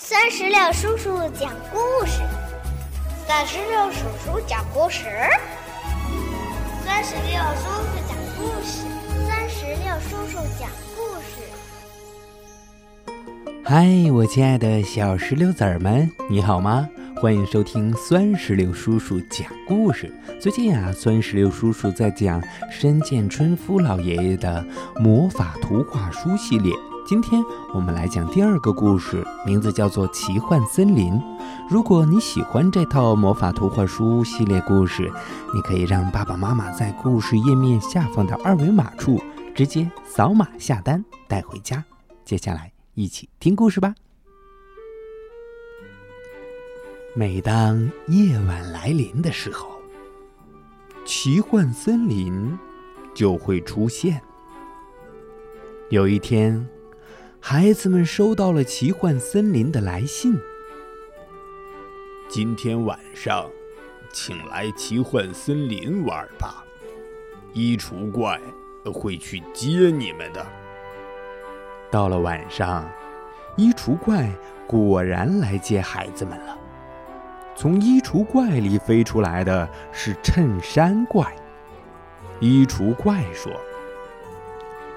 酸石榴叔叔讲故事，酸石榴叔叔讲故事，酸石榴叔叔讲故事，酸石榴叔叔讲故事。嗨，我亲爱的小石榴子儿们，你好吗？欢迎收听酸石榴叔叔讲故事。最近啊，酸石榴叔叔在讲深见春夫老爷爷的魔法图画书系列。今天我们来讲第二个故事，名字叫做《奇幻森林》。如果你喜欢这套魔法图画书系列故事，你可以让爸爸妈妈在故事页面下方的二维码处直接扫码下单带回家。接下来一起听故事吧。每当夜晚来临的时候，奇幻森林就会出现。有一天。孩子们收到了奇幻森林的来信。今天晚上，请来奇幻森林玩吧，衣橱怪会去接你们的。到了晚上，衣橱怪果然来接孩子们了。从衣橱怪里飞出来的是衬衫怪。衣橱怪说：“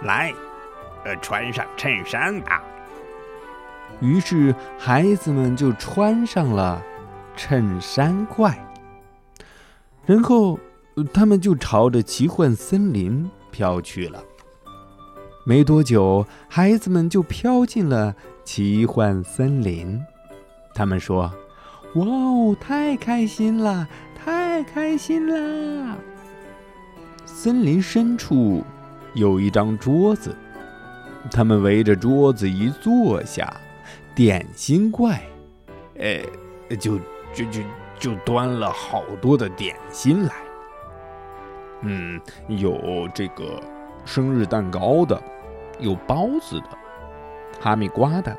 来。”呃，穿上衬衫吧。于是孩子们就穿上了衬衫怪，然后他们就朝着奇幻森林飘去了。没多久，孩子们就飘进了奇幻森林。他们说：“哇哦，太开心了，太开心了！”森林深处有一张桌子。他们围着桌子一坐下，点心怪，呃，就就就就端了好多的点心来。嗯，有这个生日蛋糕的，有包子的，哈密瓜的，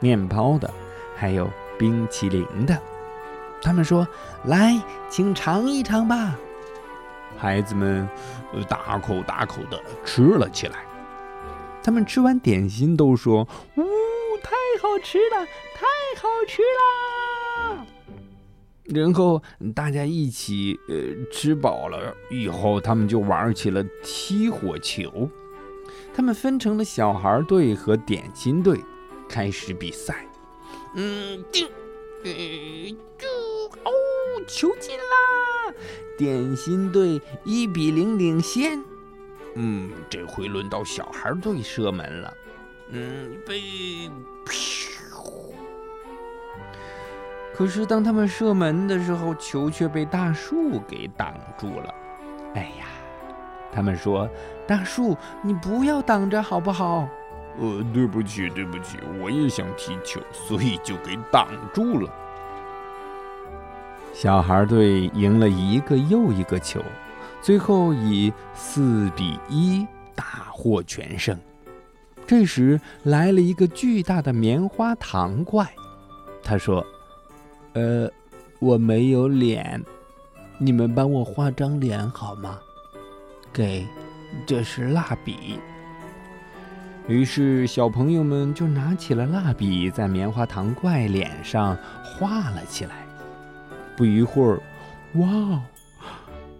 面包的，还有冰淇淋的。他们说：“来，请尝一尝吧。”孩子们大口大口的吃了起来。他们吃完点心都说：“呜，太好吃了，太好吃啦！”然后大家一起呃吃饱了以后，他们就玩起了踢火球。他们分成了小孩队和点心队，开始比赛。嗯，叮，就哦，球进啦！点心队一比零领先。嗯，这回轮到小孩队射门了。嗯，被，可是当他们射门的时候，球却被大树给挡住了。哎呀，他们说：“大树，你不要挡着好不好？”呃，对不起，对不起，我也想踢球，所以就给挡住了。小孩队赢了一个又一个球。最后以四比一大获全胜。这时来了一个巨大的棉花糖怪，他说：“呃，我没有脸，你们帮我画张脸好吗？给，这是蜡笔。”于是小朋友们就拿起了蜡笔，在棉花糖怪脸上画了起来。不一会儿，哇！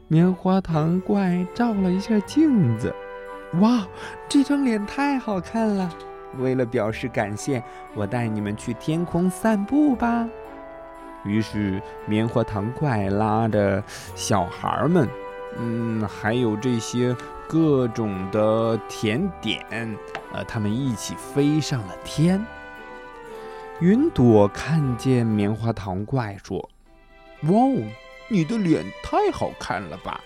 棉花糖怪照了一下镜子，哇，这张脸太好看了！为了表示感谢，我带你们去天空散步吧。于是棉花糖怪拉着小孩们，嗯，还有这些各种的甜点，呃，他们一起飞上了天。云朵看见棉花糖怪，说：“哇哦！”你的脸太好看了吧！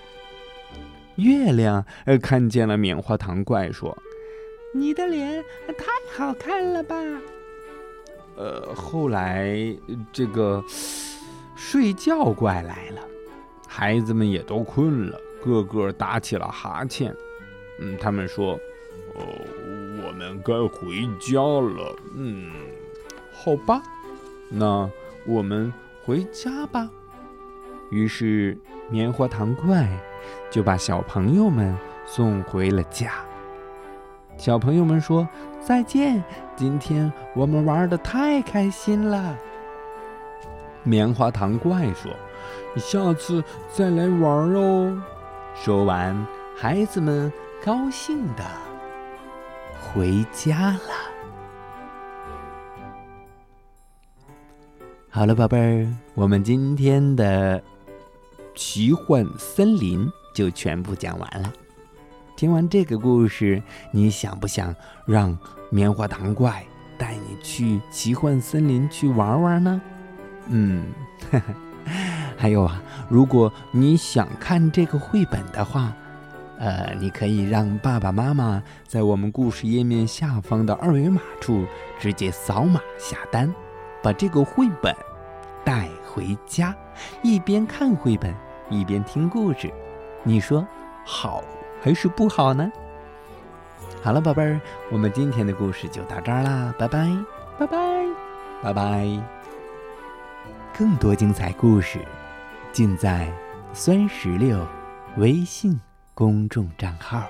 月亮呃看见了棉花糖怪说：“你的脸太好看了吧！”呃，后来这个睡觉怪来了，孩子们也都困了，个个打起了哈欠。嗯，他们说：“哦，我们该回家了。”嗯，好吧，那我们回家吧。于是，棉花糖怪就把小朋友们送回了家。小朋友们说再见，今天我们玩的太开心了。棉花糖怪说：“下次再来玩哦。”说完，孩子们高兴的回家了。好了，宝贝儿，我们今天的奇幻森林就全部讲完了。听完这个故事，你想不想让棉花糖怪带你去奇幻森林去玩玩呢？嗯，还有啊，如果你想看这个绘本的话，呃，你可以让爸爸妈妈在我们故事页面下方的二维码处直接扫码下单，把这个绘本带回家，一边看绘本一边听故事，你说好？还是不好呢。好了，宝贝儿，我们今天的故事就到这儿啦，拜拜，拜拜，拜拜。更多精彩故事，尽在酸石榴微信公众账号。